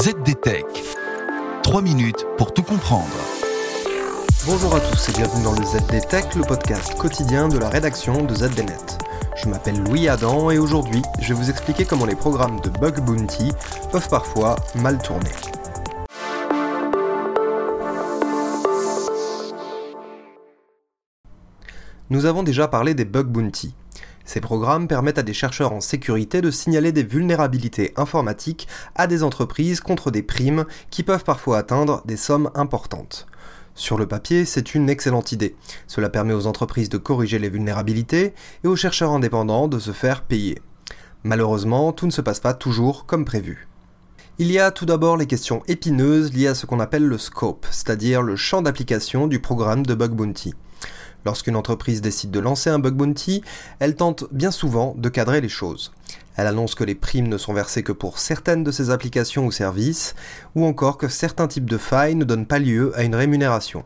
ZDTech. 3 minutes pour tout comprendre. Bonjour à tous et bienvenue dans le ZDTech, le podcast quotidien de la rédaction de ZDNet. Je m'appelle Louis Adam et aujourd'hui, je vais vous expliquer comment les programmes de bug bounty peuvent parfois mal tourner. Nous avons déjà parlé des bug bounty. Ces programmes permettent à des chercheurs en sécurité de signaler des vulnérabilités informatiques à des entreprises contre des primes qui peuvent parfois atteindre des sommes importantes. Sur le papier, c'est une excellente idée. Cela permet aux entreprises de corriger les vulnérabilités et aux chercheurs indépendants de se faire payer. Malheureusement, tout ne se passe pas toujours comme prévu. Il y a tout d'abord les questions épineuses liées à ce qu'on appelle le scope, c'est-à-dire le champ d'application du programme de bug bounty. Lorsqu'une entreprise décide de lancer un bug bounty, elle tente bien souvent de cadrer les choses. Elle annonce que les primes ne sont versées que pour certaines de ses applications ou services, ou encore que certains types de failles ne donnent pas lieu à une rémunération.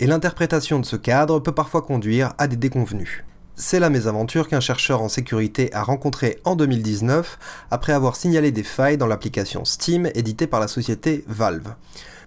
Et l'interprétation de ce cadre peut parfois conduire à des déconvenus. C'est la mésaventure qu'un chercheur en sécurité a rencontré en 2019 après avoir signalé des failles dans l'application Steam éditée par la société Valve.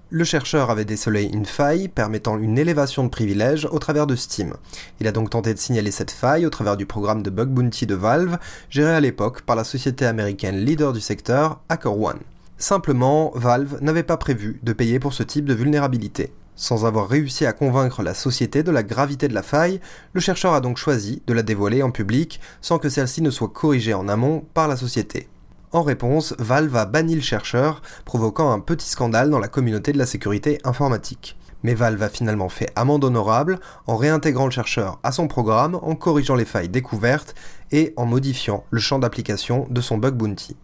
Le chercheur avait décelé une faille permettant une élévation de privilèges au travers de Steam. Il a donc tenté de signaler cette faille au travers du programme de bug bounty de Valve, géré à l'époque par la société américaine leader du secteur, HackerOne. Simplement, Valve n'avait pas prévu de payer pour ce type de vulnérabilité. Sans avoir réussi à convaincre la société de la gravité de la faille, le chercheur a donc choisi de la dévoiler en public sans que celle-ci ne soit corrigée en amont par la société. En réponse, Valve a banni le chercheur, provoquant un petit scandale dans la communauté de la sécurité informatique. Mais Valve a finalement fait amende honorable en réintégrant le chercheur à son programme, en corrigeant les failles découvertes et en modifiant le champ d'application de son bug bounty.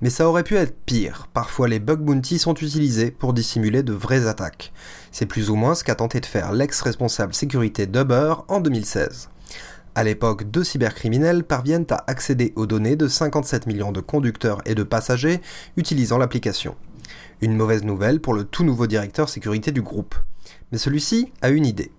Mais ça aurait pu être pire. Parfois, les bug bounty sont utilisés pour dissimuler de vraies attaques. C'est plus ou moins ce qu'a tenté de faire l'ex-responsable sécurité d'Uber en 2016. À l'époque, deux cybercriminels parviennent à accéder aux données de 57 millions de conducteurs et de passagers utilisant l'application. Une mauvaise nouvelle pour le tout nouveau directeur sécurité du groupe. Mais celui-ci a une idée.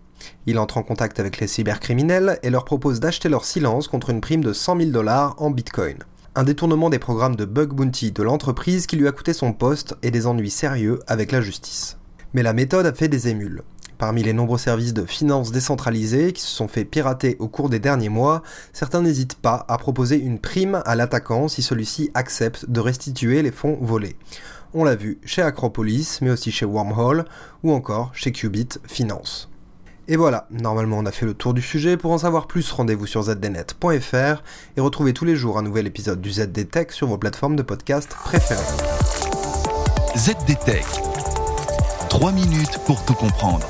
Il entre en contact avec les cybercriminels et leur propose d'acheter leur silence contre une prime de 100 000 dollars en bitcoin. Un détournement des programmes de bug bounty de l'entreprise qui lui a coûté son poste et des ennuis sérieux avec la justice. Mais la méthode a fait des émules. Parmi les nombreux services de finances décentralisés qui se sont fait pirater au cours des derniers mois, certains n'hésitent pas à proposer une prime à l'attaquant si celui-ci accepte de restituer les fonds volés. On l'a vu chez Acropolis, mais aussi chez Wormhole ou encore chez Qubit Finance. Et voilà, normalement on a fait le tour du sujet. Pour en savoir plus, rendez-vous sur zdnet.fr et retrouvez tous les jours un nouvel épisode du ZDTech sur vos plateformes de podcast préférées. ZDTech. 3 minutes pour tout comprendre.